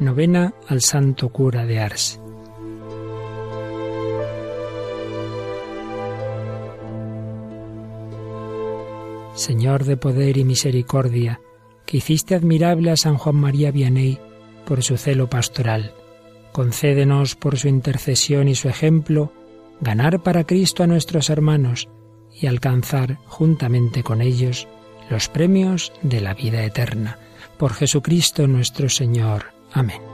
Novena al Santo Cura de Ars. Señor de poder y misericordia, que hiciste admirable a San Juan María Vianney por su celo pastoral, concédenos por su intercesión y su ejemplo ganar para Cristo a nuestros hermanos y alcanzar juntamente con ellos los premios de la vida eterna. Por Jesucristo nuestro Señor. Amén.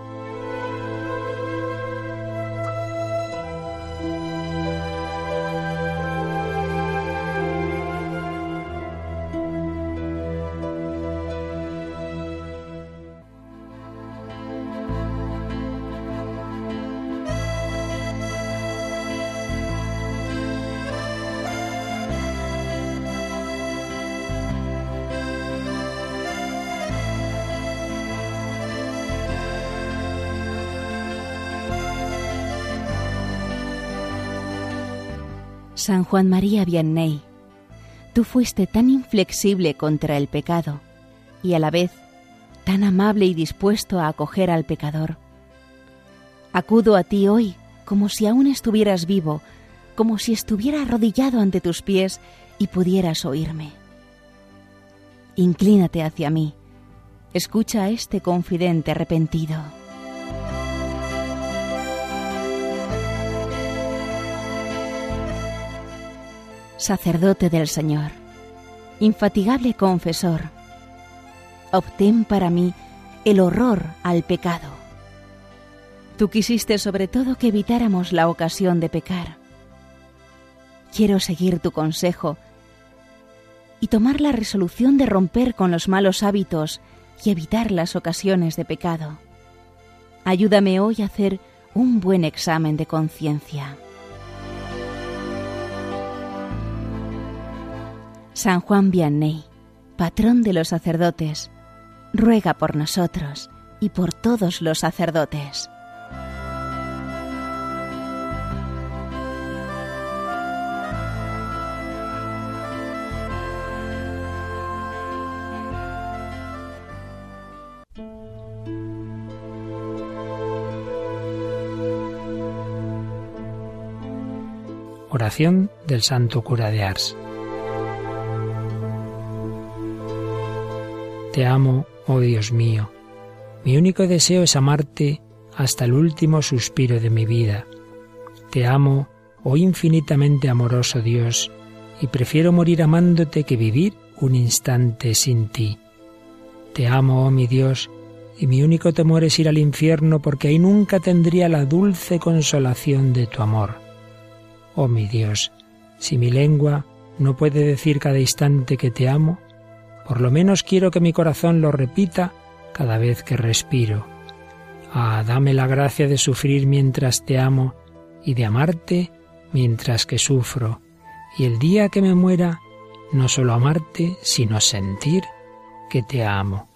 San Juan María Vianney, tú fuiste tan inflexible contra el pecado y a la vez tan amable y dispuesto a acoger al pecador. Acudo a ti hoy como si aún estuvieras vivo, como si estuviera arrodillado ante tus pies y pudieras oírme. Inclínate hacia mí, escucha a este confidente arrepentido. Sacerdote del Señor, infatigable confesor, obtén para mí el horror al pecado. Tú quisiste sobre todo que evitáramos la ocasión de pecar. Quiero seguir tu consejo y tomar la resolución de romper con los malos hábitos y evitar las ocasiones de pecado. Ayúdame hoy a hacer un buen examen de conciencia. San Juan Vianney, patrón de los sacerdotes, ruega por nosotros y por todos los sacerdotes. Oración del Santo Cura de Ars. Te amo, oh Dios mío. Mi único deseo es amarte hasta el último suspiro de mi vida. Te amo, oh infinitamente amoroso Dios, y prefiero morir amándote que vivir un instante sin ti. Te amo, oh mi Dios, y mi único temor es ir al infierno porque ahí nunca tendría la dulce consolación de tu amor. Oh mi Dios, si mi lengua no puede decir cada instante que te amo, por lo menos quiero que mi corazón lo repita cada vez que respiro. Ah, dame la gracia de sufrir mientras te amo y de amarte mientras que sufro. Y el día que me muera, no solo amarte, sino sentir que te amo.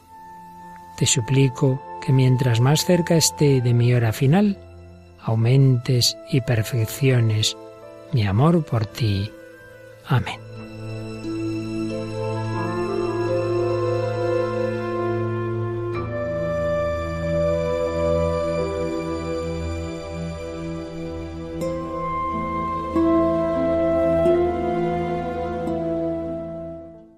Te suplico que mientras más cerca esté de mi hora final, aumentes y perfecciones mi amor por ti. Amén.